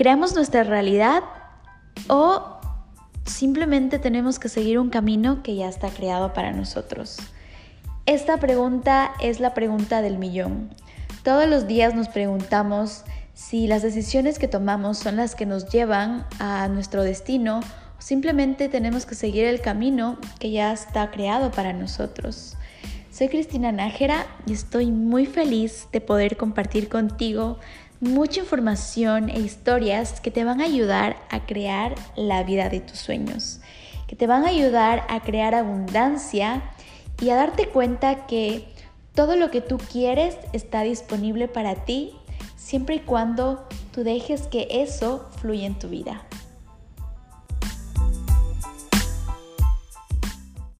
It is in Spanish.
¿Creamos nuestra realidad o simplemente tenemos que seguir un camino que ya está creado para nosotros? Esta pregunta es la pregunta del millón. Todos los días nos preguntamos si las decisiones que tomamos son las que nos llevan a nuestro destino o simplemente tenemos que seguir el camino que ya está creado para nosotros. Soy Cristina Nájera y estoy muy feliz de poder compartir contigo mucha información e historias que te van a ayudar a crear la vida de tus sueños, que te van a ayudar a crear abundancia y a darte cuenta que todo lo que tú quieres está disponible para ti siempre y cuando tú dejes que eso fluya en tu vida.